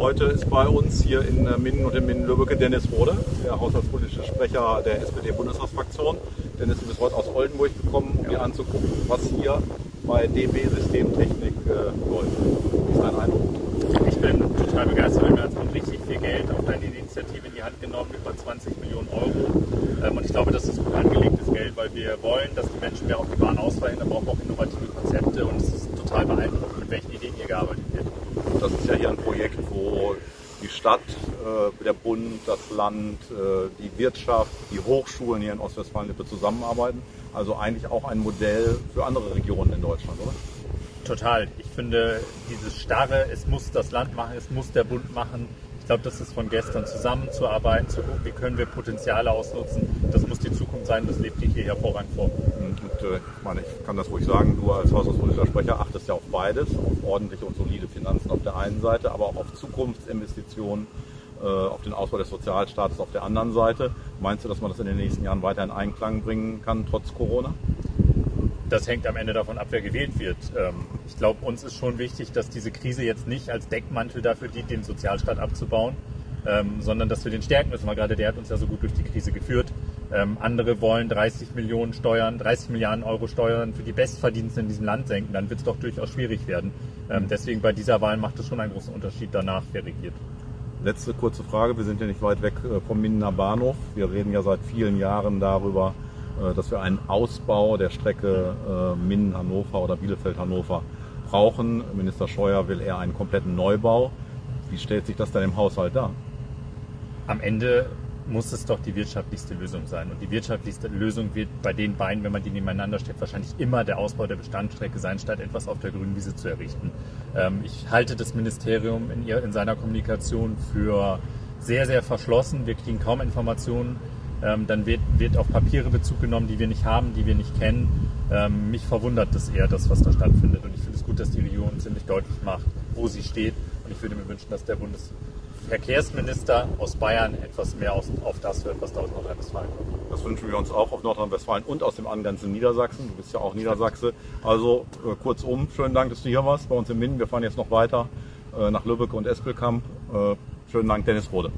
Heute ist bei uns hier in äh, Minden und in Minden-Lübbecke Dennis Rode, der haushaltspolitische Sprecher der SPD-Bundestagsfraktion. Dennis, du bist heute aus Oldenburg gekommen, um dir anzugucken, was hier bei DB Systemtechnik äh, läuft. Wie ist dein Eindruck? Ich bin total begeistert. Wir haben richtig viel Geld auf deine Initiative in die Hand genommen, über 20 Millionen Euro. Ähm, und ich glaube, das ist gut angelegtes Geld, weil wir wollen, dass die Menschen mehr auf die Bahn ausweichen. Da brauchen wir auch innovative Konzepte und es ist total beeindruckend, mit welchen gearbeitet wird. Das ist ja hier ein Projekt, wo die Stadt, äh, der Bund, das Land, äh, die Wirtschaft, die Hochschulen hier in Ostwestfalen-Lippe zusammenarbeiten. Also eigentlich auch ein Modell für andere Regionen in Deutschland, oder? Total. Ich finde dieses starre, es muss das Land machen, es muss der Bund machen. Ich glaube, das ist von gestern zusammenzuarbeiten, zu gucken, wie können wir Potenziale ausnutzen. Das muss die Zukunft sein, das lebt hier hervorragend vor. Und äh, ich meine, ich kann das ruhig sagen, du als haushaltspolitischer Sprecher achtest ja auf beides, auf ordentliche und solide Finanzen auf der einen Seite, aber auch auf Zukunftsinvestitionen, äh, auf den Ausbau des Sozialstaates auf der anderen Seite. Meinst du, dass man das in den nächsten Jahren weiter in Einklang bringen kann, trotz Corona? Das hängt am Ende davon ab, wer gewählt wird. Ähm, ich glaube, uns ist schon wichtig, dass diese Krise jetzt nicht als Deckmantel dafür dient, den Sozialstaat abzubauen, ähm, sondern dass wir den stärken müssen, weil gerade der hat uns ja so gut durch die Krise geführt. Ähm, andere wollen 30 Millionen Steuern, 30 Milliarden Euro Steuern für die Bestverdiensten in diesem Land senken. Dann wird es doch durchaus schwierig werden. deswegen bei dieser Wahl macht es schon einen großen Unterschied danach, wer regiert. Letzte kurze Frage. Wir sind ja nicht weit weg äh, vom Mindener Bahnhof. Wir reden ja seit vielen Jahren darüber, dass wir einen Ausbau der Strecke äh, Minden-Hannover oder Bielefeld-Hannover brauchen. Minister Scheuer will eher einen kompletten Neubau. Wie stellt sich das dann im Haushalt dar? Am Ende muss es doch die wirtschaftlichste Lösung sein. Und die wirtschaftlichste Lösung wird bei den beiden, wenn man die nebeneinander stellt, wahrscheinlich immer der Ausbau der Bestandsstrecke sein, statt etwas auf der grünen Wiese zu errichten. Ähm, ich halte das Ministerium in, ihr, in seiner Kommunikation für sehr, sehr verschlossen. Wir kriegen kaum Informationen ähm, dann wird, wird auf Papiere Bezug genommen, die wir nicht haben, die wir nicht kennen. Ähm, mich verwundert das eher, das, was da stattfindet. Und ich finde es gut, dass die Regierung ziemlich deutlich macht, wo sie steht. Und ich würde mir wünschen, dass der Bundesverkehrsminister aus Bayern etwas mehr aus, auf das hört, was da aus Nordrhein-Westfalen kommt. Das wünschen wir uns auch auf Nordrhein-Westfalen und aus dem angrenzenden Niedersachsen. Du bist ja auch Niedersachse. Also äh, kurzum, schönen Dank, dass du hier warst bei uns in Minden. Wir fahren jetzt noch weiter äh, nach Lübeck und Espelkamp. Äh, schönen Dank, Dennis Rode.